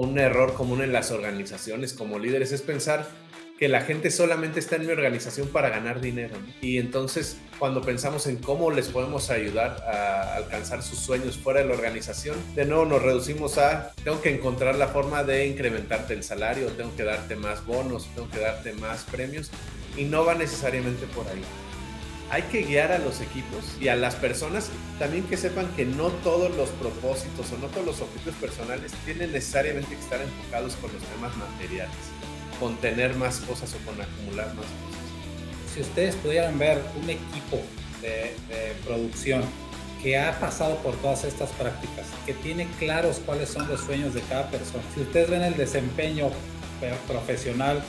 un error común en las organizaciones como líderes es pensar que la gente solamente está en mi organización para ganar dinero. Y entonces, cuando pensamos en cómo les podemos ayudar a alcanzar sus sueños fuera de la organización, de nuevo nos reducimos a, tengo que encontrar la forma de incrementarte el salario, tengo que darte más bonos, tengo que darte más premios, y no va necesariamente por ahí. Hay que guiar a los equipos y a las personas también que sepan que no todos los propósitos o no todos los objetivos personales tienen necesariamente que estar enfocados con los temas materiales con tener más cosas o con acumular más cosas. Si ustedes pudieran ver un equipo de, producción que ha pasado por todas estas prácticas, que tiene claros cuáles son los sueños de cada persona. Si ustedes ven el desempeño profesional,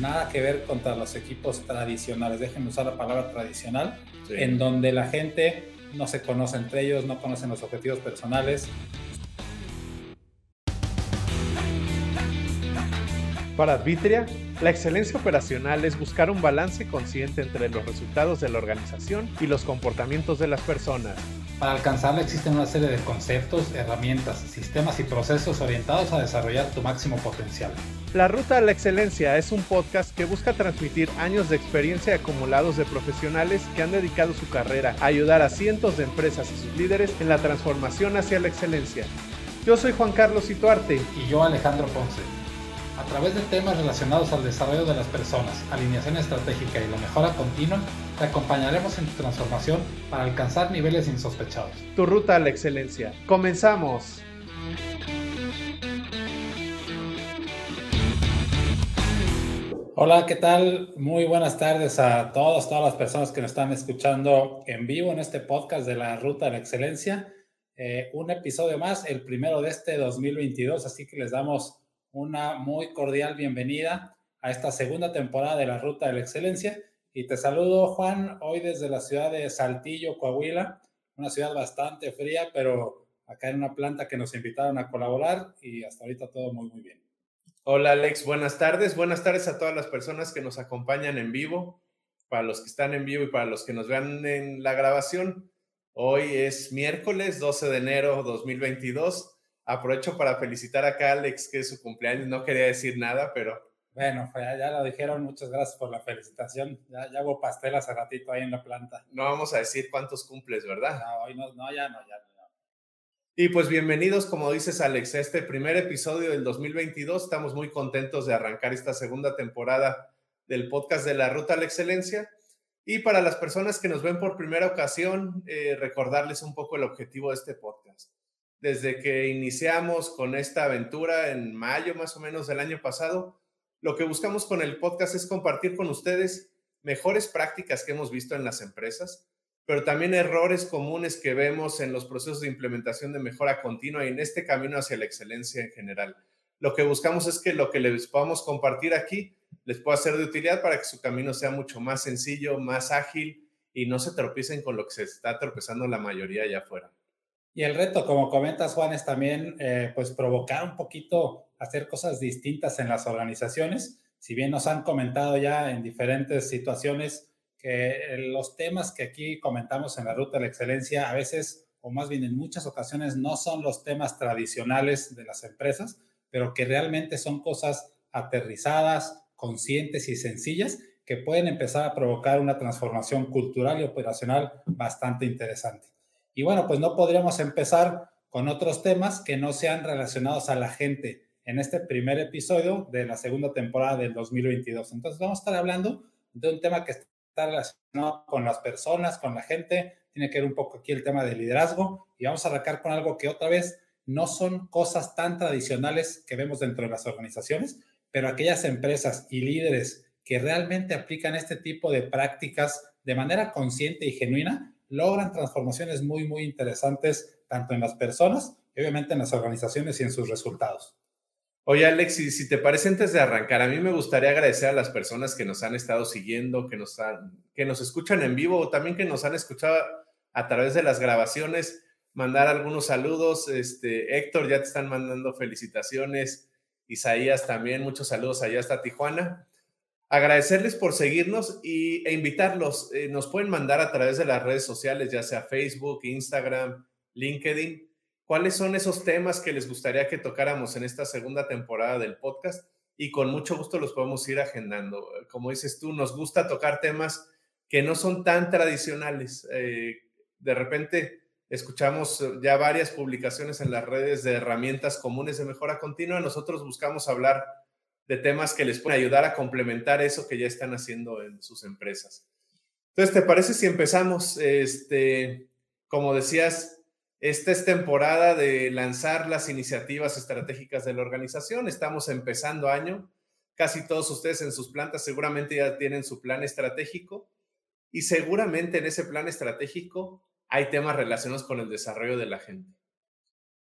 nada que ver contra los equipos tradicionales, déjenme usar la palabra tradicional, en donde la gente no se conoce entre ellos, no conocen los objetivos personales, Para Advitria, la excelencia operacional es buscar un balance consciente entre los resultados de la organización y los comportamientos de las personas. Para alcanzarla existen una serie de conceptos, herramientas, sistemas y procesos orientados a desarrollar tu máximo potencial. La Ruta a la Excelencia es un podcast que busca transmitir años de experiencia acumulados de profesionales que han dedicado su carrera a ayudar a cientos de empresas y sus líderes en la transformación hacia la excelencia. Yo soy Juan Carlos Ituarte. Y yo Alejandro Ponce. A través de temas relacionados al desarrollo de las personas, alineación estratégica y la mejora continua, te acompañaremos en tu transformación para alcanzar niveles insospechados. Tu ruta a la excelencia. ¡Comenzamos! Hola, ¿qué tal? Muy buenas tardes a todos, todas las personas que nos están escuchando en vivo en este podcast de la Ruta a la Excelencia. Eh, un episodio más, el primero de este 2022, así que les damos una muy cordial bienvenida a esta segunda temporada de la Ruta de la Excelencia. Y te saludo, Juan, hoy desde la ciudad de Saltillo, Coahuila, una ciudad bastante fría, pero acá en una planta que nos invitaron a colaborar y hasta ahorita todo muy, muy bien. Hola, Alex, buenas tardes. Buenas tardes a todas las personas que nos acompañan en vivo, para los que están en vivo y para los que nos vean en la grabación. Hoy es miércoles 12 de enero 2022 Aprovecho para felicitar acá a Alex, que es su cumpleaños. No quería decir nada, pero. Bueno, ya, lo dijeron. Muchas gracias por la felicitación. Ya, ya hago pastel hace ratito ahí en la planta. No vamos a decir cuántos cumples, ¿verdad? No, hoy no, no, ya no, ya no. Y pues bienvenidos, como dices Alex, a este primer episodio del 2022. Estamos muy contentos de arrancar esta segunda temporada del podcast de la Ruta a la Excelencia. Y para las personas que nos ven por primera ocasión, eh, recordarles un poco el objetivo de este podcast desde que iniciamos con esta aventura en mayo más o menos del año pasado, lo que buscamos con el podcast es compartir con ustedes mejores prácticas que hemos visto en las empresas, pero también errores comunes que vemos en los procesos de implementación de mejora continua y en este camino hacia la excelencia en general. Lo que buscamos es que lo que les podamos compartir aquí les pueda ser de utilidad para que su camino sea mucho más sencillo, más ágil y no se tropiecen con lo que se está tropezando la mayoría allá afuera. Y el reto, como comentas, Juan, es también eh, pues provocar un poquito, hacer cosas distintas en las organizaciones. Si bien nos han comentado ya en diferentes situaciones que eh, los temas que aquí comentamos en la Ruta de la Excelencia a veces, o más bien en muchas ocasiones, no son los temas tradicionales de las empresas, pero que realmente son cosas aterrizadas, conscientes y sencillas que pueden empezar a provocar una transformación cultural y operacional bastante interesante. Y bueno, pues no podríamos empezar con otros temas que no sean relacionados a la gente en este primer episodio de la segunda temporada del 2022. Entonces vamos a estar hablando de un tema que está relacionado con las personas, con la gente, tiene que ver un poco aquí el tema del liderazgo y vamos a arrancar con algo que otra vez no son cosas tan tradicionales que vemos dentro de las organizaciones, pero aquellas empresas y líderes que realmente aplican este tipo de prácticas de manera consciente y genuina, logran transformaciones muy, muy interesantes, tanto en las personas obviamente en las organizaciones y en sus resultados. Oye, Alex, si te parece antes de arrancar, a mí me gustaría agradecer a las personas que nos han estado siguiendo, que nos, han, que nos escuchan en vivo o también que nos han escuchado a través de las grabaciones, mandar algunos saludos. Este, Héctor, ya te están mandando felicitaciones. Isaías también, muchos saludos allá hasta Tijuana agradecerles por seguirnos y, e invitarlos. Eh, nos pueden mandar a través de las redes sociales, ya sea Facebook, Instagram, LinkedIn. cuáles son esos temas que les gustaría que tocáramos en esta segunda temporada del podcast y con mucho gusto los podemos ir agendando. Como dices tú, nos gusta tocar temas que no son tan tradicionales. Eh, de repente escuchamos ya varias publicaciones en las redes de herramientas comunes de mejora continua. Nosotros buscamos hablar de temas que les pueden ayudar a complementar eso que ya están haciendo en sus empresas. Entonces, ¿te parece si empezamos? Este, como decías, esta es temporada de lanzar las iniciativas estratégicas de la organización. Estamos empezando año. Casi todos ustedes en sus plantas seguramente ya tienen su plan estratégico y seguramente en ese plan estratégico hay temas relacionados con el desarrollo de la gente.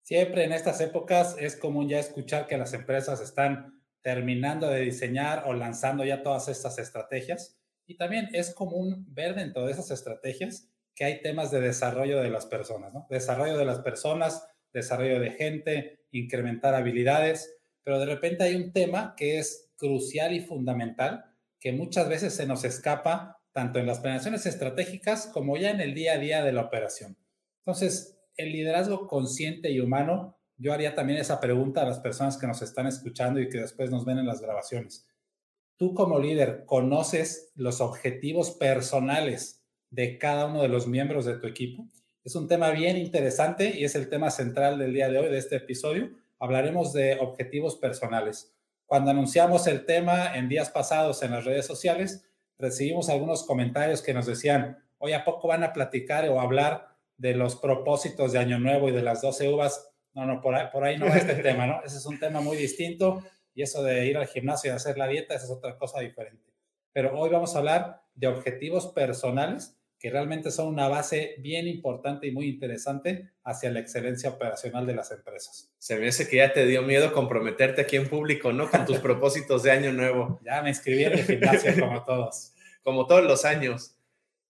Siempre en estas épocas es común ya escuchar que las empresas están terminando de diseñar o lanzando ya todas estas estrategias. Y también es común ver dentro de esas estrategias que hay temas de desarrollo de las personas. Desarrollo de las personas, desarrollo de gente, incrementar habilidades, pero de repente hay un tema que es crucial y fundamental que muchas veces se nos escapa tanto en las planeaciones estratégicas como ya en el día a día de la operación. Entonces, el liderazgo consciente y humano yo haría también esa pregunta a las personas que nos están escuchando y que después nos ven en las grabaciones. Tú como líder, ¿conoces los objetivos personales de cada uno de los miembros de tu equipo? Es un tema bien interesante y es el tema central del día de hoy, de este episodio. Hablaremos de objetivos personales. Cuando anunciamos el tema en días pasados en las redes sociales, recibimos algunos comentarios que nos decían, hoy a poco van a platicar o hablar de los propósitos de Año Nuevo y de las 12 uvas no, no, por ahí, por ahí no es este tema, ¿no? Ese es un tema muy distinto y eso de ir al gimnasio y hacer la dieta, esa es otra cosa diferente. Pero hoy vamos a hablar de objetivos personales que realmente son una base bien importante y muy interesante hacia la excelencia operacional de las empresas. Se me hace que ya te dio miedo comprometerte aquí en público, ¿no? Con tus propósitos de año nuevo. Ya me inscribí en el gimnasio como todos. Como todos los años.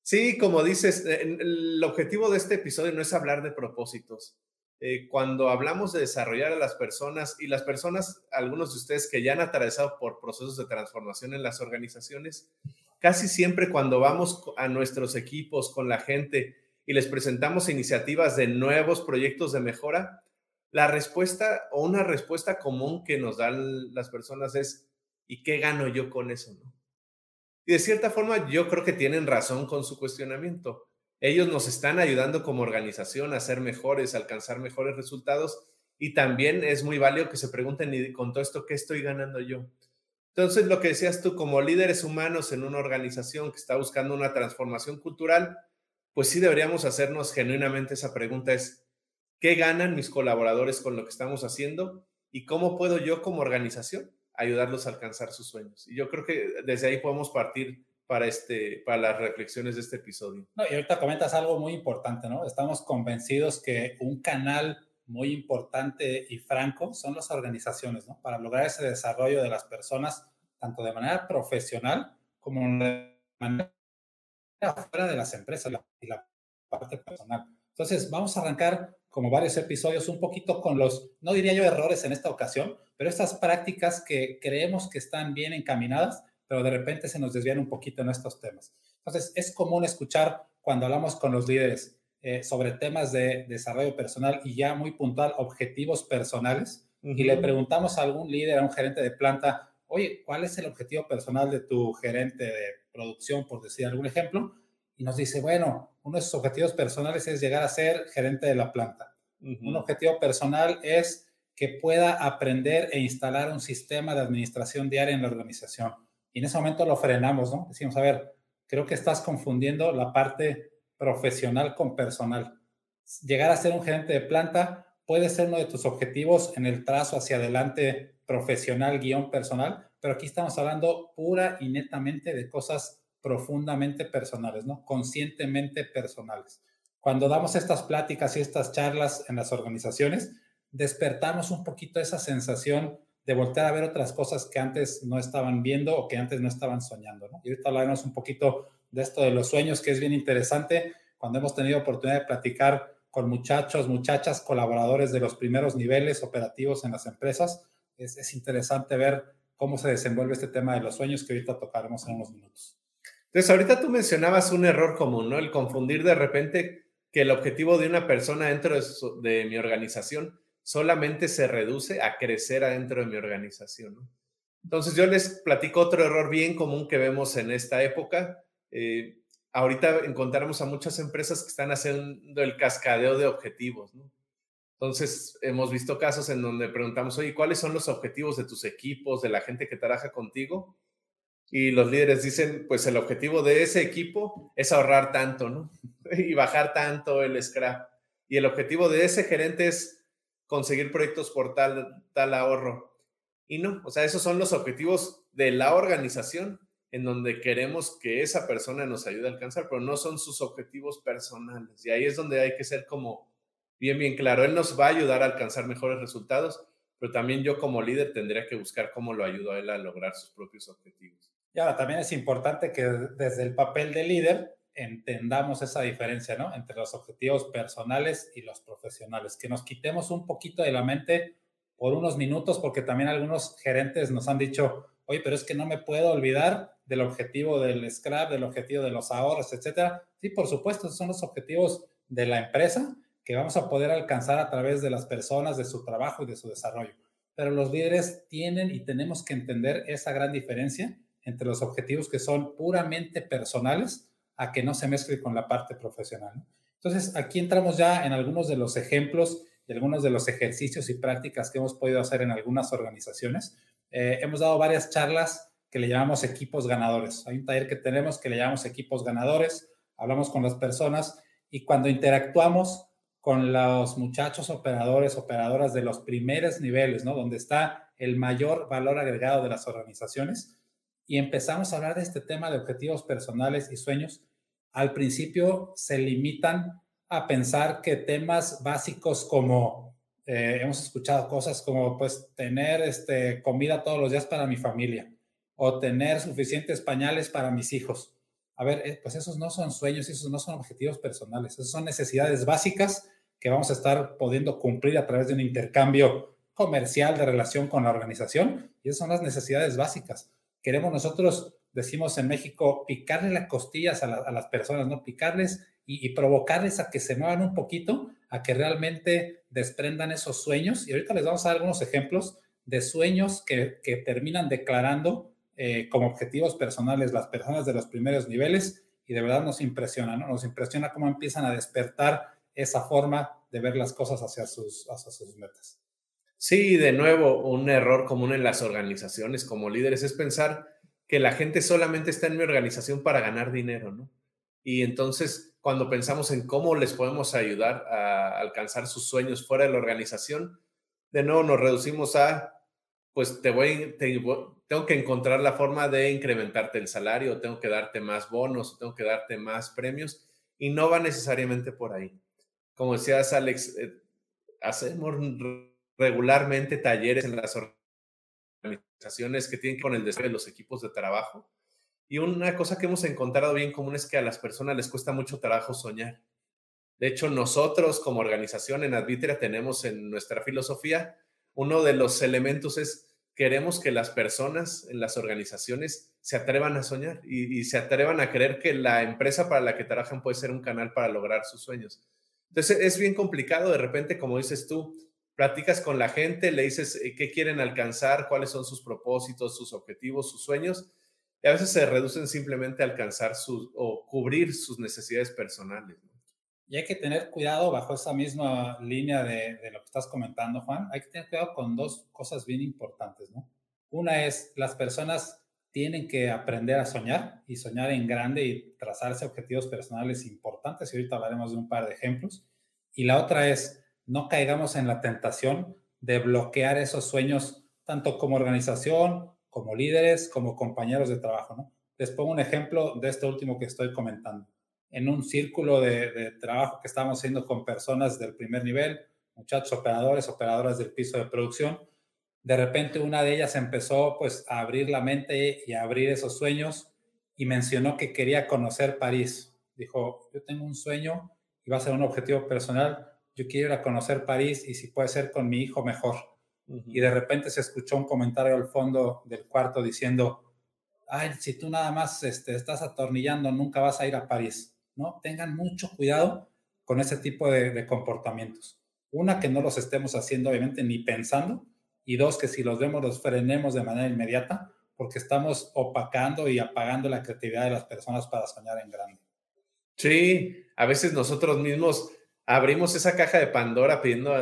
Sí, como dices, el objetivo de este episodio no es hablar de propósitos, eh, cuando hablamos de desarrollar a las personas y las personas, algunos de ustedes que ya han atravesado por procesos de transformación en las organizaciones, casi siempre cuando vamos a nuestros equipos con la gente y les presentamos iniciativas de nuevos proyectos de mejora, la respuesta o una respuesta común que nos dan las personas es, ¿y qué gano yo con eso? Y de cierta forma yo creo que tienen razón con su cuestionamiento ellos nos están ayudando como organización a ser mejores, a alcanzar mejores resultados y también es muy válido que se pregunten y con todo esto, ¿qué estoy ganando yo? Entonces, lo que decías tú, como líderes humanos en una organización que está buscando una transformación cultural, pues sí deberíamos hacernos genuinamente esa pregunta es, ¿qué ganan mis colaboradores con lo que estamos haciendo? ¿Y cómo puedo yo como organización ayudarlos a alcanzar sus sueños? Y yo creo que desde ahí podemos partir para, este, para las reflexiones de este episodio. No, y ahorita comentas algo muy importante, ¿no? Estamos convencidos que un canal muy importante y franco son las organizaciones, ¿no? Para lograr ese desarrollo de las personas, tanto de manera profesional como de manera fuera de las empresas y la parte personal. Entonces, vamos a arrancar como varios episodios un poquito con los, no diría yo errores en esta ocasión, pero estas prácticas que creemos que están bien encaminadas pero de repente se nos desvían un poquito en estos temas. Entonces, es común escuchar cuando hablamos con los líderes eh, sobre temas de desarrollo personal y ya muy puntual, objetivos personales, y le preguntamos a algún líder, a un gerente de planta, oye, ¿cuál es el objetivo personal de tu gerente de producción, por decir algún ejemplo? Y nos dice, bueno, uno de sus objetivos personales es llegar a ser gerente de la planta. Un objetivo personal es que pueda aprender e instalar un sistema de administración diaria en la organización y en ese momento lo frenamos, ¿no? Decimos, a ver, creo que estás confundiendo la parte profesional con personal. Llegar a ser un gerente de planta puede ser uno de tus objetivos en el trazo hacia adelante profesional, guion personal, pero aquí estamos hablando pura y netamente de cosas profundamente personales, ¿no? Conscientemente personales. Cuando damos estas pláticas y estas charlas en las organizaciones, despertamos un poquito esa sensación de voltear a ver otras cosas que antes no estaban viendo o que antes no estaban soñando. ¿no? Y ahorita hablaremos un poquito de esto de los sueños, que es bien interesante. Cuando hemos tenido oportunidad de platicar con muchachos, muchachas, colaboradores de los primeros niveles operativos en las empresas, es, es interesante ver cómo se desenvuelve este tema de los sueños que ahorita tocaremos en unos minutos. Entonces, ahorita tú mencionabas un error común, ¿no? El confundir de repente que el objetivo de una persona dentro de, mi organización solamente se reduce a crecer adentro de mi organización. Entonces yo les platico otro error bien común que vemos en esta época. Eh, ahorita encontramos a muchas empresas que están haciendo el cascadeo de objetivos. Entonces hemos visto casos en donde preguntamos, oye, ¿cuáles son los objetivos de tus equipos, de la gente que trabaja contigo? Y los líderes dicen, pues el objetivo de ese equipo es ahorrar tanto, ¿no? y bajar tanto el scrap. Y el objetivo de ese gerente es conseguir proyectos por tal, tal ahorro. Y no, o sea, esos son los objetivos de la organización en donde queremos que esa persona nos ayude a alcanzar, pero no son sus objetivos personales. Y ahí es donde hay que ser como bien, bien claro. Él nos va a ayudar a alcanzar mejores resultados, pero también yo como líder tendría que buscar cómo lo ayudo a él a lograr sus propios objetivos. Y ahora también es importante que desde el papel de líder entendamos esa diferencia, ¿no? Entre los objetivos personales y los profesionales, que nos quitemos un poquito de la mente por unos minutos, porque también algunos gerentes nos han dicho, oye, pero es que no me puedo olvidar del objetivo del scrap, del objetivo de los ahorros, etcétera. Sí, por supuesto, son los objetivos de la empresa que vamos a poder alcanzar a través de las personas, de su trabajo y de su desarrollo. Pero los líderes tienen y tenemos que entender esa gran diferencia entre los objetivos que son puramente personales a que no se mezcle con la parte profesional. Entonces, aquí entramos ya en algunos de los ejemplos y algunos de los ejercicios y prácticas que hemos podido hacer en algunas organizaciones. Eh, hemos dado varias charlas que le llamamos equipos ganadores. Hay un taller que tenemos que le llamamos equipos ganadores, hablamos con las personas y cuando interactuamos con los muchachos operadores, operadoras de los primeros niveles, ¿no? Donde está el mayor valor agregado de las organizaciones, y empezamos a hablar de este tema de objetivos personales y sueños, al principio se limitan a pensar que temas básicos como, eh, hemos escuchado cosas como pues tener este, comida todos los días para mi familia o tener suficientes pañales para mis hijos. A ver, eh, pues esos no son sueños, esos no son objetivos personales, esos son necesidades básicas que vamos a estar pudiendo cumplir a través de un intercambio comercial de relación con la organización y esas son las necesidades básicas. Queremos nosotros decimos en México, picarle las costillas a, las personas, ¿no? Picarles y, provocarles a que se muevan un poquito, a que realmente desprendan esos sueños. Y ahorita les vamos a dar algunos ejemplos de sueños que, que terminan declarando eh, como objetivos personales las personas de los primeros niveles y de verdad nos impresiona, ¿no? Nos impresiona cómo empiezan a despertar esa forma de ver las cosas hacia sus, hacia sus metas. Sí, de nuevo, un error común en las organizaciones como líderes es pensar que la gente solamente está en mi organización para ganar dinero, ¿no? Y entonces, cuando pensamos en cómo les podemos ayudar a alcanzar sus sueños fuera de la organización, de nuevo nos reducimos a, pues te voy, tengo que encontrar la forma de incrementarte el salario, tengo que darte más bonos, tengo que darte más premios, y no va necesariamente por ahí. Como decías, Alex, eh, hacemos regularmente talleres en las organizaciones que tienen con el desarrollo de los equipos de trabajo. Y una cosa que hemos encontrado bien común es que a las personas les cuesta mucho trabajo soñar. De hecho, nosotros como organización en Advitria tenemos en nuestra filosofía, uno de los elementos es queremos que las personas en las organizaciones se atrevan a soñar y, y, se atrevan a creer que la empresa para la que trabajan puede ser un canal para lograr sus sueños. Entonces es bien complicado de repente, como dices tú, platicas con la gente, le dices eh, qué quieren alcanzar, cuáles son sus propósitos, sus objetivos, sus sueños, y a veces se reducen simplemente a alcanzar sus o cubrir sus necesidades personales. Y hay que tener cuidado bajo esa misma línea de, de, lo que estás comentando, Juan. Hay que tener cuidado con dos cosas bien importantes, ¿no? Una es, las personas tienen que aprender a soñar y soñar en grande y trazarse objetivos personales importantes. Y ahorita hablaremos de un par de ejemplos. Y la otra es, no caigamos en la tentación de bloquear esos sueños, tanto como organización, como líderes, como compañeros de trabajo. ¿no? Les pongo un ejemplo de este último que estoy comentando. En un círculo de, trabajo que estábamos haciendo con personas del primer nivel, muchachos operadores, operadoras del piso de producción, de repente una de ellas empezó pues a abrir la mente y a abrir esos sueños y mencionó que quería conocer París. Dijo, yo tengo un sueño y va a ser un objetivo personal yo quiero ir a conocer París y si puede ser con mi hijo, mejor. Y de repente se escuchó un comentario al fondo del cuarto diciendo, ay, si tú nada más este, estás atornillando, nunca vas a ir a París, ¿no? Tengan mucho cuidado con ese tipo de, comportamientos. Una, que no los estemos haciendo obviamente ni pensando, y dos, que si los vemos los frenemos de manera inmediata, porque estamos opacando y apagando la creatividad de las personas para soñar en grande. Sí, a veces nosotros mismos abrimos esa caja de Pandora pidiendo,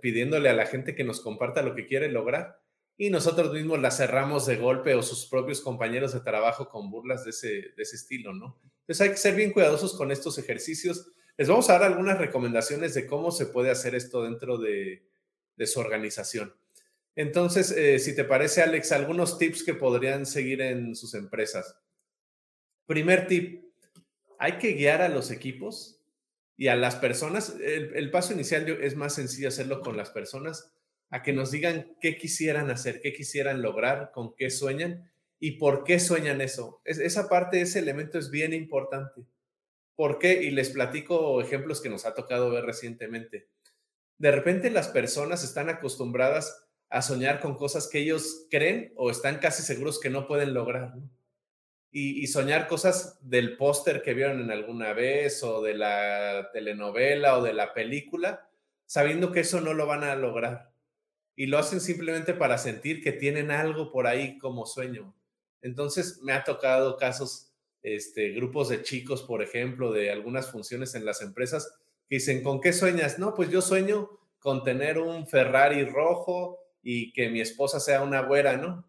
pidiéndole a la gente que nos comparta lo que quiere lograr y nosotros mismos la cerramos de golpe o sus propios compañeros de trabajo con burlas de ese, de ese estilo, ¿no? Entonces hay que ser bien cuidadosos con estos ejercicios. Les vamos a dar algunas recomendaciones de cómo se puede hacer esto dentro de, su organización. Entonces, eh, si te parece, Alex, algunos tips que podrían seguir en sus empresas. Primer tip, hay que guiar a los equipos y a las personas. El, paso inicial es más sencillo hacerlo con las personas a que nos digan qué quisieran hacer, qué quisieran lograr, con qué sueñan y por qué sueñan eso. esa parte, ese elemento es bien importante. ¿Por qué? Y les platico ejemplos que nos ha tocado ver recientemente. De repente las personas están acostumbradas a soñar con cosas que ellos creen o están casi seguros que no pueden lograr. Y, soñar cosas del póster que vieron en alguna vez o de la telenovela o de la película, sabiendo que eso no lo van a lograr y lo hacen simplemente para sentir que tienen algo por ahí como sueño. Entonces me ha tocado casos, este, grupos de chicos, por ejemplo, de algunas funciones en las empresas que dicen, ¿con qué sueñas? No, pues yo sueño con tener un Ferrari rojo y que mi esposa sea una güera, ¿no?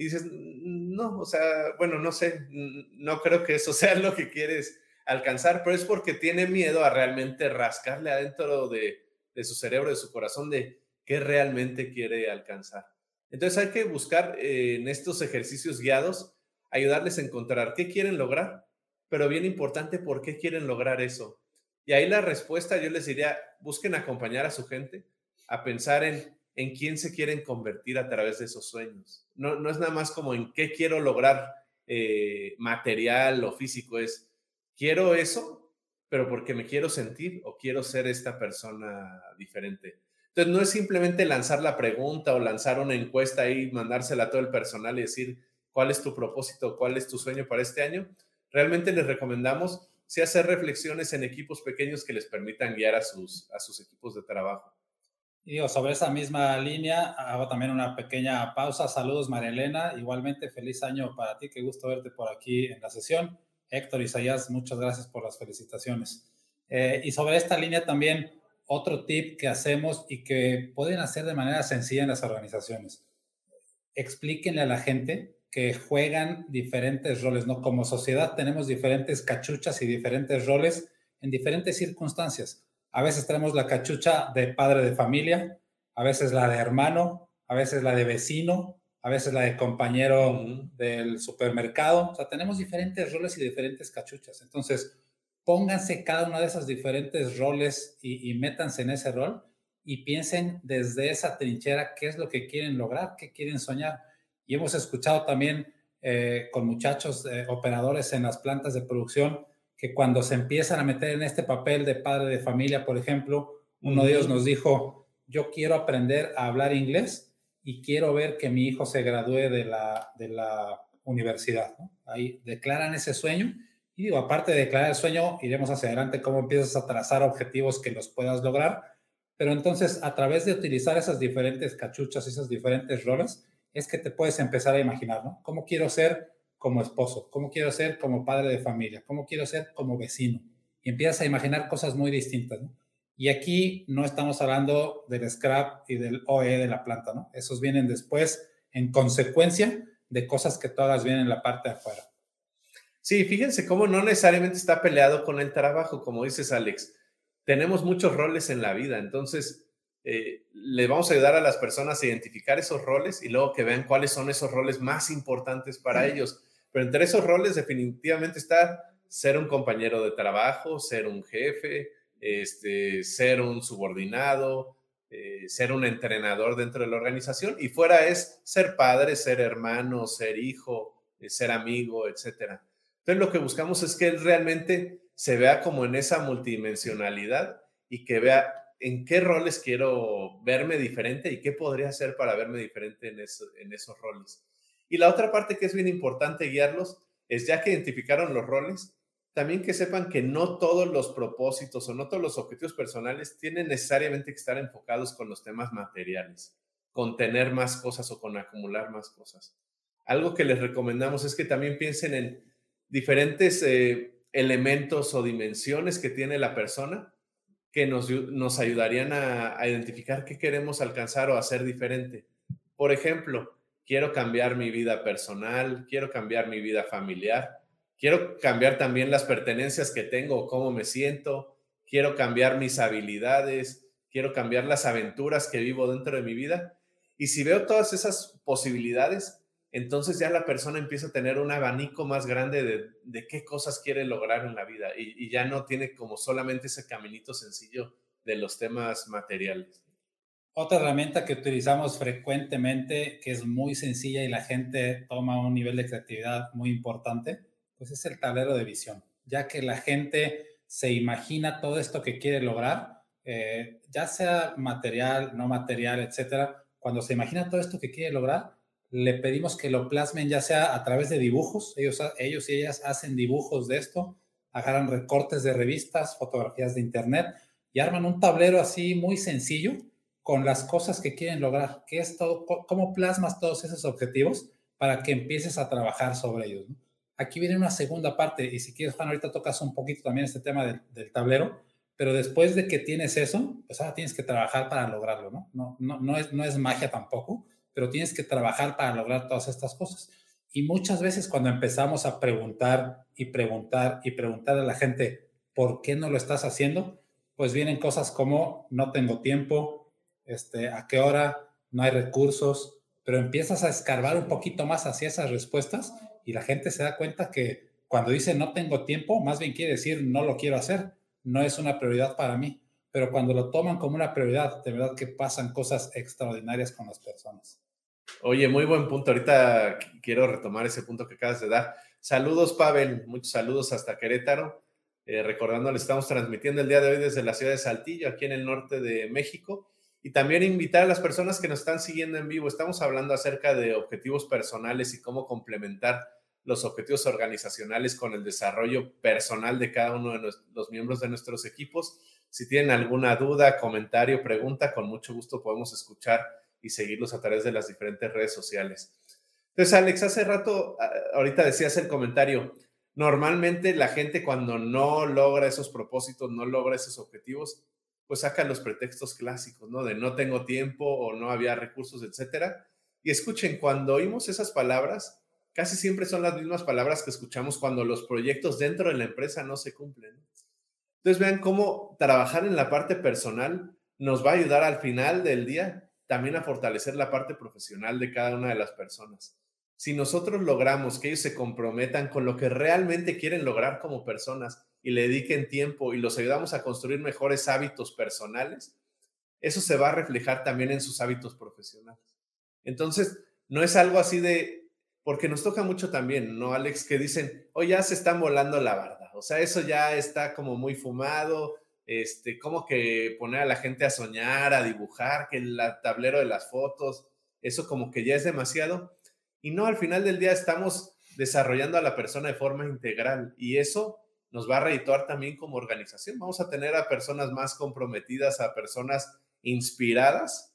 Y dices, no, o sea, bueno, no sé, no creo que eso sea lo que quieres alcanzar, pero es porque tiene miedo a realmente rascarle adentro de, de su cerebro, de su corazón, de qué realmente quiere alcanzar. Entonces hay que buscar eh, en estos ejercicios guiados, ayudarles a encontrar qué quieren lograr, pero bien importante, por qué quieren lograr eso. Y ahí la respuesta yo les diría, busquen acompañar a su gente a pensar en, en quién se quieren convertir a través de esos sueños. No, no es nada más como en qué quiero lograr eh, material o físico, es quiero eso, pero porque me quiero sentir o quiero ser esta persona diferente. Entonces, no es simplemente lanzar la pregunta o lanzar una encuesta y mandársela a todo el personal y decir cuál es tu propósito, cuál es tu sueño para este año. Realmente les recomendamos sí hacer reflexiones en equipos pequeños que les permitan guiar a sus, a sus equipos de trabajo. Y sobre esa misma línea, hago también una pequeña pausa. Saludos, María Elena. Igualmente, feliz año para ti. Qué gusto verte por aquí en la sesión. Héctor Isaías, muchas gracias por las felicitaciones. Eh, y sobre esta línea también, otro tip que hacemos y que pueden hacer de manera sencilla en las organizaciones. Explíquenle a la gente que juegan diferentes roles, ¿no? Como sociedad tenemos diferentes cachuchas y diferentes roles en diferentes circunstancias. A veces tenemos la cachucha de padre de familia, a veces la de hermano, a veces la de vecino, a veces la de compañero del supermercado. O sea, tenemos diferentes roles y diferentes cachuchas. Entonces, pónganse cada uno de esos diferentes roles y, métanse en ese rol y piensen desde esa trinchera qué es lo que quieren lograr, qué quieren soñar. Y hemos escuchado también eh, con muchachos eh, operadores en las plantas de producción que cuando se empiezan a meter en este papel de padre de familia, por ejemplo, uno de ellos nos dijo, yo quiero aprender a hablar inglés y quiero ver que mi hijo se gradúe de la, de la universidad. Ahí declaran ese sueño y digo, aparte de declarar el sueño, iremos hacia adelante cómo empiezas a trazar objetivos que los puedas lograr. Pero entonces, a través de utilizar esas diferentes cachuchas, esas diferentes roles, es que te puedes empezar a imaginar, ¿no? ¿Cómo quiero ser como esposo? ¿Cómo quiero ser como padre de familia? ¿Cómo quiero ser como vecino? Y empiezas a imaginar cosas muy distintas, ¿no? Y aquí no estamos hablando del scrap y del OE de la planta, ¿no? Esos vienen después en consecuencia de cosas que todas vienen en la parte de afuera. Sí, fíjense cómo no necesariamente está peleado con el trabajo, como dices Alex. Tenemos muchos roles en la vida, entonces eh, le vamos a ayudar a las personas a identificar esos roles y luego que vean cuáles son esos roles más importantes para ellos. Pero entre esos roles definitivamente está ser un compañero de trabajo, ser un jefe, este, ser un subordinado, eh, ser un entrenador dentro de la organización y fuera es ser padre, ser hermano, ser hijo, eh, ser amigo, etcétera. Entonces lo que buscamos es que él realmente se vea como en esa multidimensionalidad y que vea en qué roles quiero verme diferente y qué podría hacer para verme diferente en, en esos roles. Y la otra parte que es bien importante guiarlos es ya que identificaron los roles, también que sepan que no todos los propósitos o no todos los objetivos personales tienen necesariamente que estar enfocados con los temas materiales, con tener más cosas o con acumular más cosas. Algo que les recomendamos es que también piensen en diferentes eh, elementos o dimensiones que tiene la persona que nos, nos ayudarían a, a identificar qué queremos alcanzar o hacer diferente. Por ejemplo, quiero cambiar mi vida personal, quiero cambiar mi vida familiar, quiero cambiar también las pertenencias que tengo, cómo me siento, quiero cambiar mis habilidades, quiero cambiar las aventuras que vivo dentro de mi vida. Y si veo todas esas posibilidades, entonces ya la persona empieza a tener un abanico más grande de, qué cosas quiere lograr en la vida y, ya no tiene como solamente ese caminito sencillo de los temas materiales. Otra herramienta que utilizamos frecuentemente, que es muy sencilla y la gente toma un nivel de creatividad muy importante, pues es el tablero de visión, ya que la gente se imagina todo esto que quiere lograr, eh, ya sea material, no material, etcétera. Cuando se imagina todo esto que quiere lograr, le pedimos que lo plasmen ya sea a través de dibujos, ellos, ellos y ellas hacen dibujos de esto, agarran recortes de revistas, fotografías de internet y arman un tablero así muy sencillo con las cosas que quieren lograr, que es todo, cómo plasmas todos esos objetivos para que empieces a trabajar sobre ellos. Aquí viene una segunda parte y si quieres, Juan, ahorita tocas un poquito también este tema del, tablero, pero después de que tienes eso, pues ahora tienes que trabajar para lograrlo, ¿no? No, no, no, es, no es magia tampoco, pero tienes que trabajar para lograr todas estas cosas. Y muchas veces cuando empezamos a preguntar y preguntar y preguntar a la gente, ¿por qué no lo estás haciendo? Pues vienen cosas como, no tengo tiempo, este, a qué hora, no hay recursos, pero empiezas a escarbar un poquito más hacia esas respuestas y la gente se da cuenta que cuando dice no tengo tiempo, más bien quiere decir no lo quiero hacer, no es una prioridad para mí. Pero cuando lo toman como una prioridad, de verdad que pasan cosas extraordinarias con las personas. Oye, muy buen punto. Ahorita quiero retomar ese punto que acabas de dar. Saludos, Pavel. Muchos saludos hasta Querétaro. Eh, recordando, le estamos transmitiendo el día de hoy desde la ciudad de Saltillo, aquí en el norte de México. Y también invitar a las personas que nos están siguiendo en vivo. Estamos hablando acerca de objetivos personales y cómo complementar los objetivos organizacionales con el desarrollo personal de cada uno de los miembros de nuestros equipos. Si tienen alguna duda, comentario, pregunta, con mucho gusto podemos escuchar y seguirlos a través de las diferentes redes sociales. Entonces, Alex, hace rato, ahorita decías el comentario, normalmente la gente cuando no logra esos propósitos, no logra esos objetivos, pues saca los pretextos clásicos, ¿no? De no tengo tiempo o no había recursos, etcétera. Y escuchen, cuando oímos esas palabras, casi siempre son las mismas palabras que escuchamos cuando los proyectos dentro de la empresa no se cumplen. Entonces vean cómo trabajar en la parte personal nos va a ayudar al final del día también a fortalecer la parte profesional de cada una de las personas. Si nosotros logramos que ellos se comprometan con lo que realmente quieren lograr como personas y le dediquen tiempo y los ayudamos a construir mejores hábitos personales, eso se va a reflejar también en sus hábitos profesionales. Entonces, no es algo así de, porque nos toca mucho también, ¿no, Alex? Que dicen, oh, ya se están volando la barda. O sea, eso ya está como muy fumado, este, como que poner a la gente a soñar, a dibujar, que el tablero de las fotos, eso como que ya es demasiado. Y no, al final del día estamos desarrollando a la persona de forma integral y eso nos va a redituar también como organización. Vamos a tener a personas más comprometidas, a personas inspiradas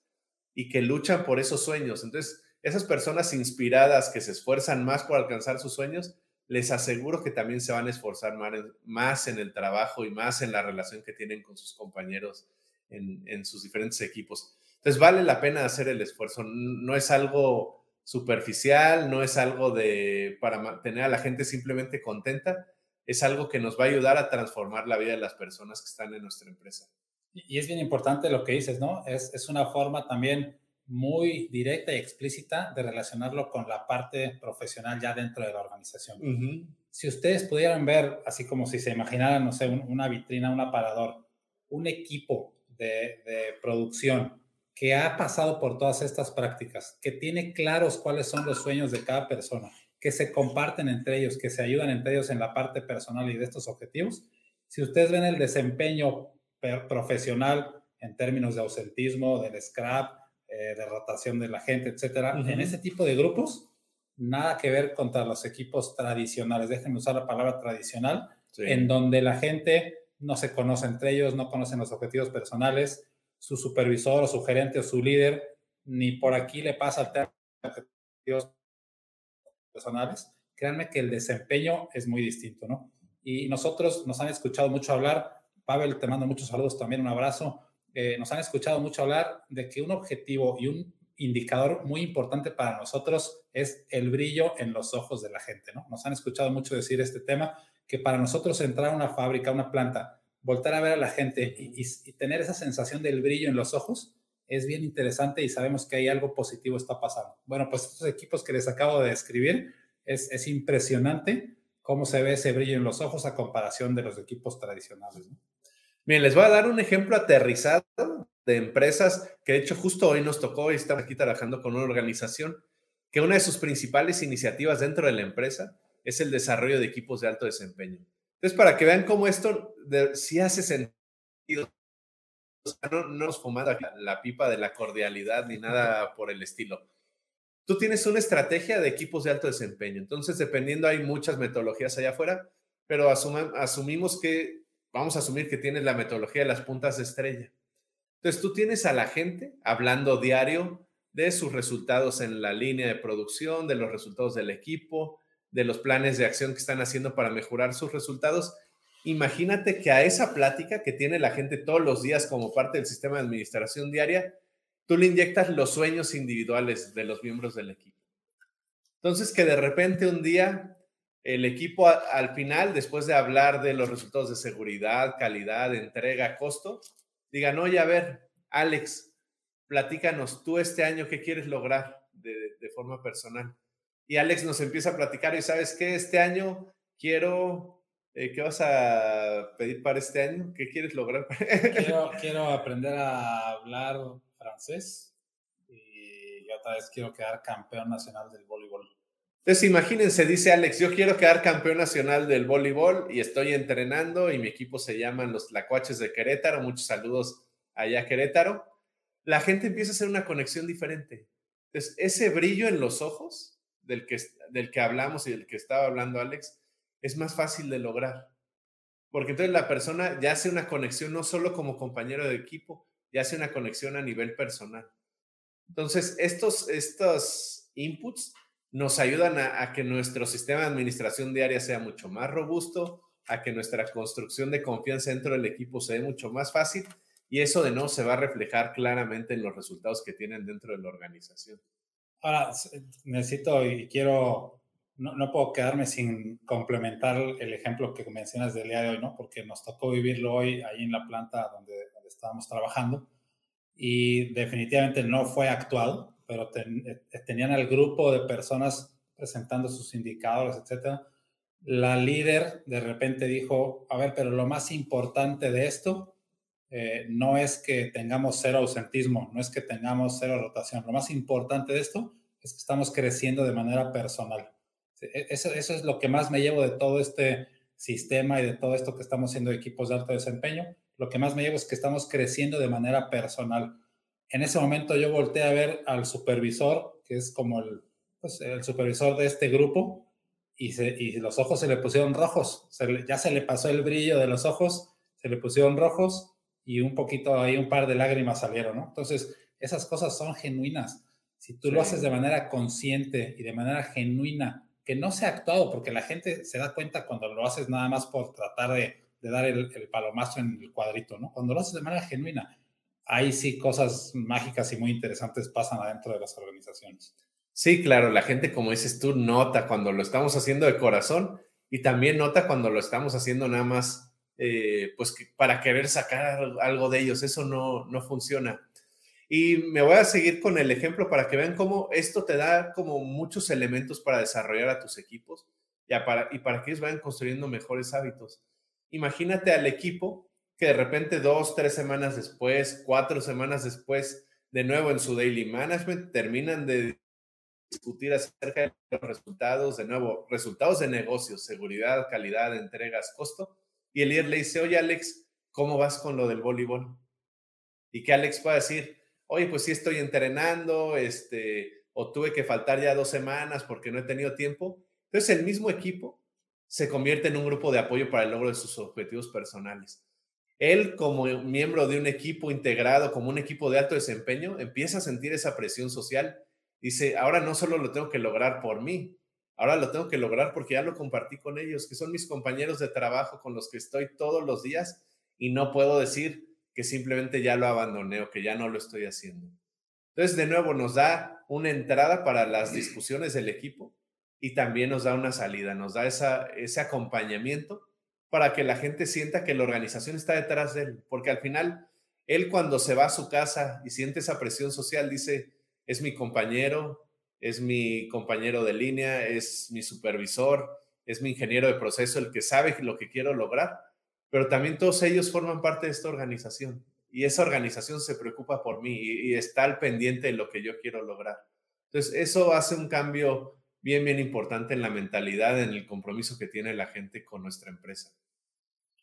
y que luchan por esos sueños. Entonces, esas personas inspiradas que se esfuerzan más por alcanzar sus sueños, les aseguro que también se van a esforzar más en el trabajo y más en la relación que tienen con sus compañeros en, en sus diferentes equipos. Entonces, vale la pena hacer el esfuerzo. No es algo superficial, no es algo de para mantener a la gente simplemente contenta, es algo que nos va a ayudar a transformar la vida de las personas que están en nuestra empresa. Y es bien importante lo que dices, ¿no? Es, es una forma también muy directa y explícita de relacionarlo con la parte profesional ya dentro de la organización. Si ustedes pudieran ver, así como si se imaginaran, no sé, una vitrina, un aparador, un equipo de, de producción que ha pasado por todas estas prácticas, que tiene claros cuáles son los sueños de cada persona, que se comparten entre ellos, que se ayudan entre ellos en la parte personal y de estos objetivos. Si ustedes ven el desempeño profesional en términos de ausentismo, del scrap, eh, de rotación de la gente, etcétera, en ese tipo de grupos, nada que ver contra los equipos tradicionales. Déjenme usar la palabra tradicional, en donde la gente no se conoce entre ellos, no conocen los objetivos personales, su supervisor o su gerente o su líder, ni por aquí le pasa al tema de objetivos personales. Créanme que el desempeño es muy distinto, ¿no? Y nosotros nos han escuchado mucho hablar, Pavel, te mando muchos saludos también, un abrazo. Eh, nos han escuchado mucho hablar de que un objetivo y un indicador muy importante para nosotros es el brillo en los ojos de la gente, ¿no? Nos han escuchado mucho decir este tema, que para nosotros entrar a una fábrica, a una planta, voltar a ver a la gente y, tener esa sensación del brillo en los ojos es bien interesante y sabemos que hay algo positivo está pasando. Bueno, pues estos equipos que les acabo de describir, es, es impresionante cómo se ve ese brillo en los ojos a comparación de los equipos tradicionales. Bien, les voy a dar un ejemplo aterrizado de empresas que de hecho justo hoy nos tocó y estamos aquí trabajando con una organización que una de sus principales iniciativas dentro de la empresa es el desarrollo de equipos de alto desempeño. Entonces, para que vean cómo esto sí hace sentido, no, nos fumada la pipa de la cordialidad ni nada por el estilo. Tú tienes una estrategia de equipos de alto desempeño. Entonces, dependiendo, hay muchas metodologías allá afuera, pero asumimos que, vamos a asumir que tienes la metodología de las puntas de estrella. Entonces, tú tienes a la gente hablando diario de sus resultados en la línea de producción, de los resultados del equipo, de los planes de acción que están haciendo para mejorar sus resultados. Imagínate que a esa plática que tiene la gente todos los días como parte del sistema de administración diaria, tú le inyectas los sueños individuales de los miembros del equipo. Entonces, que de repente un día el equipo al final, después de hablar de los resultados de seguridad, calidad, entrega, costo, digan, oye, a ver, Alex, platícanos tú este año qué quieres lograr de, forma personal. Y Alex nos empieza a platicar y sabes qué, este año quiero, eh, ¿qué vas a pedir para este año? ¿Qué quieres lograr? quiero, quiero aprender a hablar francés y otra vez quiero quedar campeón nacional del voleibol. Entonces imagínense, dice Alex, yo quiero quedar campeón nacional del voleibol y estoy entrenando y mi equipo se llaman los Tlacuaches de Querétaro. Muchos saludos allá Querétaro. La gente empieza a hacer una conexión diferente. Entonces, ese brillo en los ojos del que, del que hablamos y del que estaba hablando Alex, es más fácil de lograr. Porque entonces la persona ya hace una conexión no solo como compañero de equipo, ya hace una conexión a nivel personal. Entonces, estos, estos inputs nos ayudan a, que nuestro sistema de administración diaria sea mucho más robusto, a que nuestra construcción de confianza dentro del equipo sea mucho más fácil y eso de no se va a reflejar claramente en los resultados que tienen dentro de la organización. Ahora, necesito y quiero, no, puedo quedarme sin complementar el ejemplo que mencionas del día de hoy, ¿no? Porque nos tocó vivirlo hoy ahí en la planta donde, estábamos trabajando y definitivamente no fue actuado, pero eh, tenían al grupo de personas presentando sus indicadores, etcétera. La líder de repente dijo, a ver, pero lo más importante de esto eh, no es que tengamos cero ausentismo, no es que tengamos cero rotación. Lo más importante de esto es que estamos creciendo de manera personal. E, eso, es lo que más me llevo de todo este sistema y de todo esto que estamos haciendo equipos de alto desempeño. Lo que más me llevo es que estamos creciendo de manera personal. En ese momento yo volteé a ver al supervisor, que es como el, pues, el supervisor de este grupo, y, los ojos se le pusieron rojos. ya se le pasó el brillo de los ojos, se le pusieron rojos y un poquito ahí, un par de lágrimas salieron, ¿no? Entonces, esas cosas son genuinas. Si tú lo haces de manera consciente y de manera genuina, que no sea actuado, porque la gente se da cuenta cuando lo haces nada más por tratar de, dar el, el, palomazo en el cuadrito, ¿no? Cuando lo haces de manera genuina, ahí sí cosas mágicas y muy interesantes pasan adentro de las organizaciones. Sí, claro, la gente, como dices tú, nota cuando lo estamos haciendo de corazón y también nota cuando lo estamos haciendo nada más eh, pues para querer sacar algo de ellos. Eso no, no funciona. Y me voy a seguir con el ejemplo para que vean cómo esto te da como muchos elementos para desarrollar a tus equipos y para, y para que ellos vayan construyendo mejores hábitos. Imagínate al equipo que de repente dos, tres semanas después, cuatro semanas después, de nuevo en su daily management, terminan de discutir acerca de los resultados, de nuevo, resultados de negocios, seguridad, calidad, entregas, costo, y el líder le dice, oye Alex, ¿cómo vas con lo del voleibol? Y que Alex pueda decir, oye, pues sí estoy entrenando, este, o tuve que faltar ya dos semanas porque no he tenido tiempo. Entonces el mismo equipo se convierte en un grupo de apoyo para el logro de sus objetivos personales. Él, como miembro de un equipo integrado, como un equipo de alto desempeño, empieza a sentir esa presión social. Dice, ahora no solo lo tengo que lograr por mí, ahora lo tengo que lograr porque ya lo compartí con ellos, que son mis compañeros de trabajo con los que estoy todos los días y no puedo decir que simplemente ya lo abandoné o que ya no lo estoy haciendo. Entonces, de nuevo, nos da una entrada para las discusiones del equipo y también nos da una salida, nos da ese acompañamiento para que la gente sienta que la organización está detrás de él, porque al final, él cuando se va a su casa y siente esa presión social, dice, es mi compañero, es mi compañero de línea, es mi supervisor, es mi ingeniero de proceso, el que sabe lo que quiero lograr, pero también todos ellos forman parte de esta organización y esa organización se preocupa por mí y, está al pendiente de lo que yo quiero lograr. Entonces, eso hace un cambio bien, bien importante en la mentalidad, en el compromiso que tiene la gente con nuestra empresa.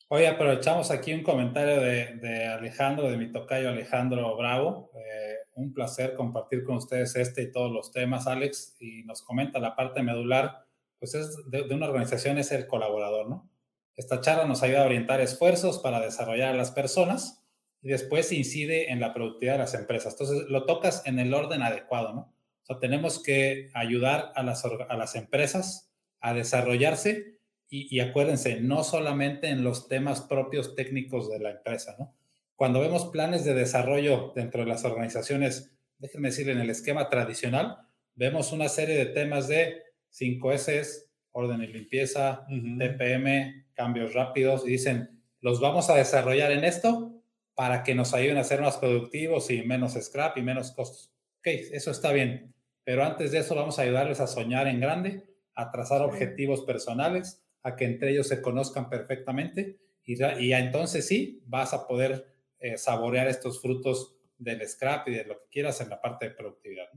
Hoy aprovechamos aquí un comentario de, Alejandro, de mi tocayo Alejandro Bravo. Eh, un placer compartir con ustedes este y todos los temas, Alex. Y nos comenta la parte medular, pues es de, de una organización es el colaborador, ¿no? Esta charla nos ayuda a orientar esfuerzos para desarrollar a las personas y después incide en la productividad de las empresas. Entonces, lo tocas en el orden adecuado, ¿no? Tenemos que ayudar a las, a las empresas a desarrollarse y, y, acuérdense, no solamente en los temas propios técnicos de la empresa, ¿no? Cuando vemos planes de desarrollo dentro de las organizaciones, déjenme decir, en el esquema tradicional, vemos una serie de temas de 5S, orden y limpieza, TPM, cambios rápidos, y dicen, los vamos a desarrollar en esto para que nos ayuden a ser más productivos y menos scrap y menos costos. Ok, eso está bien, pero antes de eso vamos a ayudarles a soñar en grande, a trazar objetivos personales, a que entre ellos se conozcan perfectamente y, y entonces sí vas a poder eh, saborear estos frutos del scrap y de lo que quieras en la parte de productividad.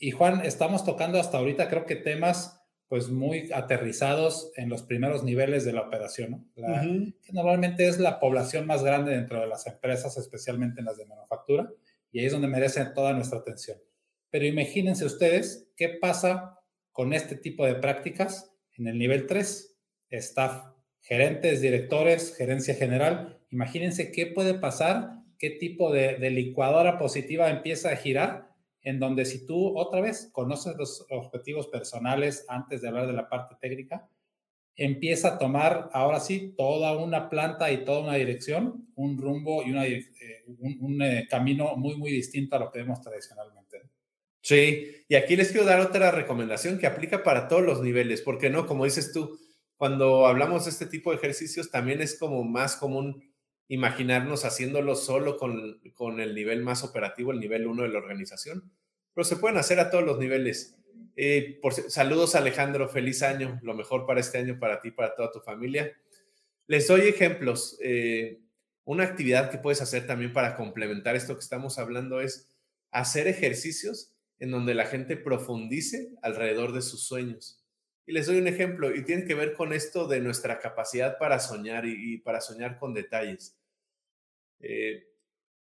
Y Juan, estamos tocando hasta ahorita creo que temas pues muy aterrizados en los primeros niveles de la operación, que normalmente es la población más grande dentro de las empresas, especialmente en las de manufactura, y ahí es donde merecen toda nuestra atención. Pero imagínense ustedes qué pasa con este tipo de prácticas en el nivel 3, staff, gerentes, directores, gerencia general. Imagínense qué puede pasar, qué tipo de, de licuadora positiva empieza a girar en donde si tú otra vez conoces los objetivos personales antes de hablar de la parte técnica, empieza a tomar ahora sí toda una planta y toda una dirección, un rumbo y eh, un, eh, camino muy, muy distinto a lo que vemos tradicionalmente. Sí, y aquí les quiero dar otra recomendación que aplica para todos los niveles, porque no, como dices tú, cuando hablamos de este tipo de ejercicios, también es como más común imaginarnos haciéndolo solo con, con el nivel más operativo, el nivel 1 de la organización, pero se pueden hacer a todos los niveles. Eh, por, saludos Alejandro, feliz año, lo mejor para este año, para ti, para toda tu familia. Les doy ejemplos. Eh, una actividad que puedes hacer también para complementar esto que estamos hablando es hacer ejercicios en donde la gente profundice alrededor de sus sueños. Y les doy un ejemplo, y tiene que ver con esto de nuestra capacidad para soñar y, y para soñar con detalles. Eh,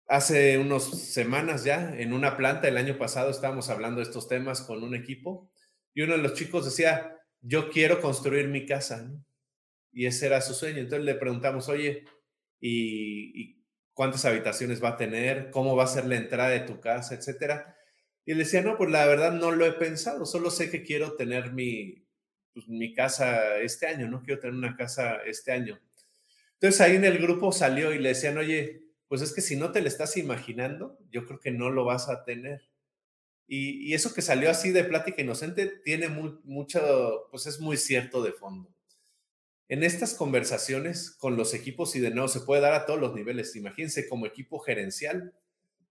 hace unas semanas ya, en una planta, el año pasado estábamos hablando de estos temas con un equipo y uno de los chicos decía, yo quiero construir mi casa, Y ese era su sueño. Entonces le preguntamos, oye, ¿y, cuántas habitaciones va a tener? ¿Cómo va a ser la entrada de tu casa? Etcétera. Y le decía, no, pues la verdad no lo he pensado, solo sé que quiero tener mi, pues, mi casa este año, ¿no? Quiero tener una casa este año. Entonces ahí en el grupo salió y le decían, oye, pues es que si no te lo estás imaginando, yo creo que no lo vas a tener. Y, eso que salió así de plática inocente tiene mucho, pues es muy cierto de fondo. En estas conversaciones con los equipos, y de nuevo se puede dar a todos los niveles, imagínense como equipo gerencial,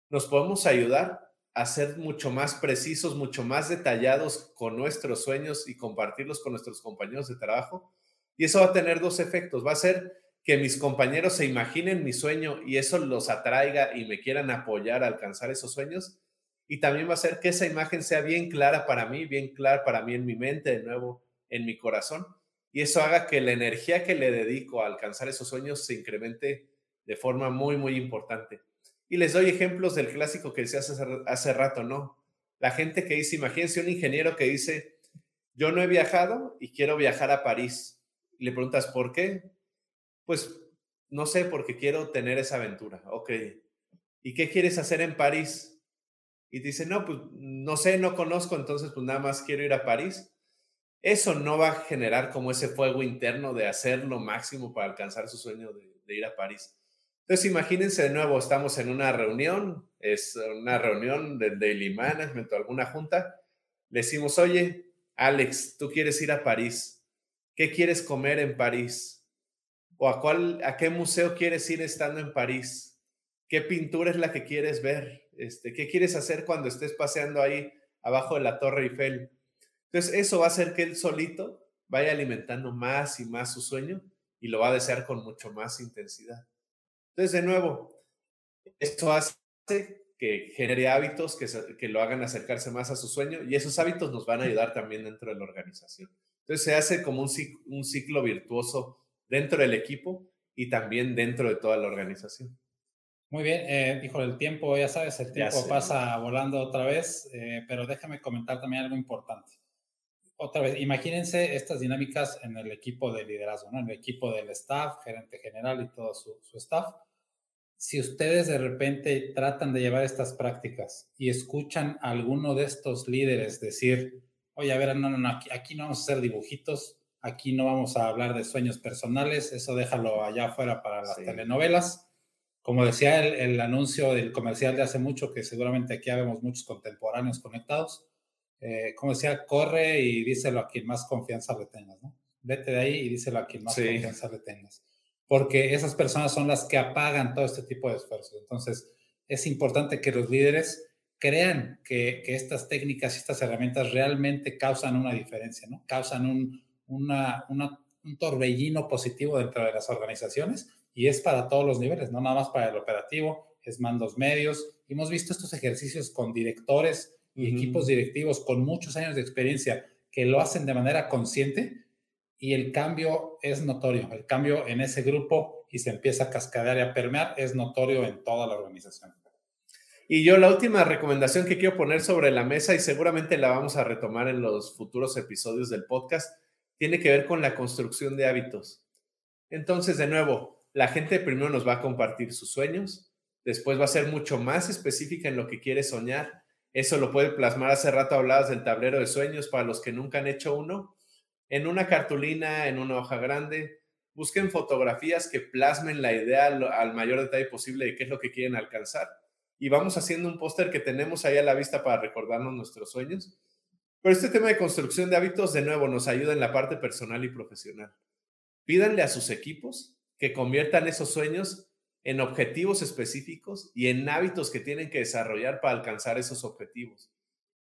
nos podemos ayudar a ser mucho más precisos, mucho más detallados con nuestros sueños y compartirlos con nuestros compañeros de trabajo. Y eso va a tener dos efectos. Va a ser que mis compañeros se imaginen mi sueño y eso los atraiga y me quieran apoyar a alcanzar esos sueños. Y también va a ser que esa imagen sea bien clara para mí, bien clara para mí en mi mente, de nuevo, en mi corazón. Y eso haga que la energía que le dedico a alcanzar esos sueños se incremente de forma muy, muy importante. Y les doy ejemplos del clásico que decía hace, hace rato, ¿no? La gente que dice, imagínense un ingeniero que dice, yo no he viajado y quiero viajar a París. y le preguntas, ¿por qué? Pues no sé, porque quiero tener esa aventura. Ok. ¿Y qué quieres hacer en París? Y dice, no, pues no sé, no conozco, entonces pues nada más quiero ir a París. Eso no va a generar como ese fuego interno de hacer lo máximo para alcanzar su sueño de, de ir a París. Entonces, imagínense de nuevo, estamos en una reunión, es una reunión del daily management o alguna junta. Le decimos, oye, Alex, tú quieres ir a París. ¿Qué quieres comer en París? ¿O a, cuál, a qué museo quieres ir estando en París? ¿Qué pintura es la que quieres ver? Este, ¿Qué quieres hacer cuando estés paseando ahí abajo de la Torre Eiffel? Entonces, eso va a hacer que él solito vaya alimentando más y más su sueño y lo va a desear con mucho más intensidad. Entonces, de nuevo, esto hace que genere hábitos que, lo hagan acercarse más a su sueño y esos hábitos nos van a ayudar también dentro de la organización. Entonces, se hace como un ciclo virtuoso dentro del equipo y también dentro de toda la organización. Muy bien, eh, híjole, el tiempo, ya sabes, el tiempo pasa volando otra vez, eh, pero déjame comentar también algo importante. Otra vez, imagínense estas dinámicas en el equipo de liderazgo, ¿no? en el equipo del staff, gerente general y todo su, su staff si ustedes de repente tratan de llevar estas prácticas y escuchan a alguno de estos líderes decir, oye, a ver, no, no, no, aquí, no vamos a hacer dibujitos, aquí no vamos a hablar de sueños personales, eso déjalo allá afuera para las telenovelas. Como decía el, el, anuncio del comercial de hace mucho, que seguramente aquí vemos muchos contemporáneos conectados, eh, como decía, corre y díselo a quien más confianza le tengas, ¿no? Vete de ahí y díselo a quien más confianza le tengas porque esas personas son las que apagan todo este tipo de esfuerzos. Entonces, es importante que los líderes crean que, estas técnicas y estas herramientas realmente causan una diferencia, ¿no? Causan un, un torbellino positivo dentro de las organizaciones y es para todos los niveles, no nada más para el operativo, es mandos medios. Hemos visto estos ejercicios con directores y equipos directivos con muchos años de experiencia que lo hacen de manera consciente y el cambio es notorio, el cambio en ese grupo y se empieza a cascadear y a permear es notorio en toda la organización. Y yo la última recomendación que quiero poner sobre la mesa y seguramente la vamos a retomar en los futuros episodios del podcast, tiene que ver con la construcción de hábitos. Entonces, de nuevo, la gente primero nos va a compartir sus sueños, después va a ser mucho más específica en lo que quiere soñar. Eso lo puede plasmar. Hace rato hablabas del tablero de sueños para los que nunca han hecho uno en una cartulina, en una hoja grande. Busquen fotografías que plasmen la idea al, mayor detalle posible de qué es lo que quieren alcanzar. Y vamos haciendo un póster que tenemos ahí a la vista para recordarnos nuestros sueños. Pero este tema de construcción de hábitos, de nuevo, nos ayuda en la parte personal y profesional. Pídanle a sus equipos que conviertan esos sueños en objetivos específicos y en hábitos que tienen que desarrollar para alcanzar esos objetivos.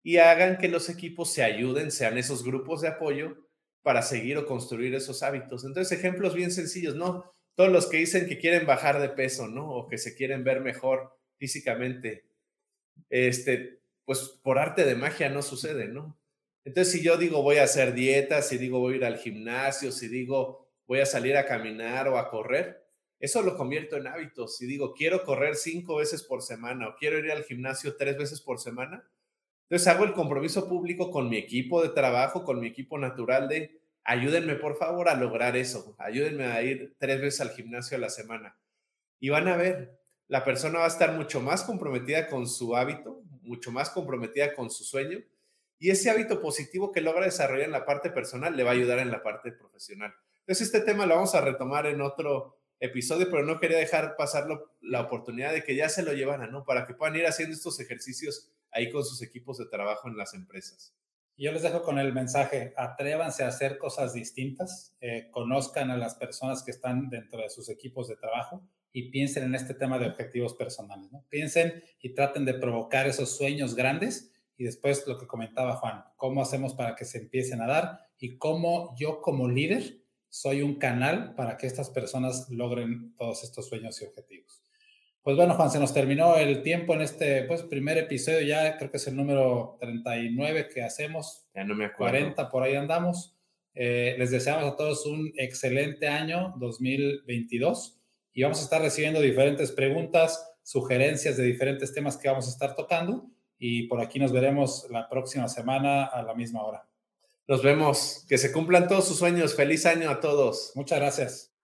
Y hagan que los equipos se ayuden, sean esos grupos de apoyo para seguir o construir esos hábitos. Entonces, ejemplos bien sencillos, ¿no? Todos los que dicen que quieren bajar de peso, ¿no? O que se quieren ver mejor físicamente, este, pues por arte de magia no sucede, ¿no? Entonces, si yo digo voy a hacer dieta, si digo voy a ir al gimnasio, si digo voy a salir a caminar o a correr, eso lo convierto en hábitos. Si digo quiero correr cinco veces por semana o quiero ir al gimnasio tres veces por semana, entonces hago el compromiso público con mi equipo de trabajo, con mi equipo natural de ayúdenme por favor a lograr eso, ayúdenme a ir tres veces al gimnasio a la semana. Y van a ver, la persona va a estar mucho más comprometida con su hábito, mucho más comprometida con su sueño, y ese hábito positivo que logra desarrollar en la parte personal le va a ayudar en la parte profesional. Entonces este tema lo vamos a retomar en otro episodio, pero no quería dejar pasar la oportunidad de que ya se lo llevaran, ¿no? Para que puedan ir haciendo estos ejercicios ahí con sus equipos de trabajo en las empresas. Yo les dejo con el mensaje, atrévanse a hacer cosas distintas, eh, conozcan a las personas que están dentro de sus equipos de trabajo y piensen en este tema de objetivos personales. ¿no? Piensen y traten de provocar esos sueños grandes y después lo que comentaba Juan, cómo hacemos para que se empiecen a dar y cómo yo como líder soy un canal para que estas personas logren todos estos sueños y objetivos. Pues bueno, Juan, se nos terminó el tiempo en este pues, primer episodio, ya creo que es el número 39 que hacemos. Ya no me acuerdo. 40 por ahí andamos. Eh, les deseamos a todos un excelente año 2022 y vamos a estar recibiendo diferentes preguntas, sugerencias de diferentes temas que vamos a estar tocando y por aquí nos veremos la próxima semana a la misma hora. Nos vemos. Que se cumplan todos sus sueños. Feliz año a todos. Muchas gracias.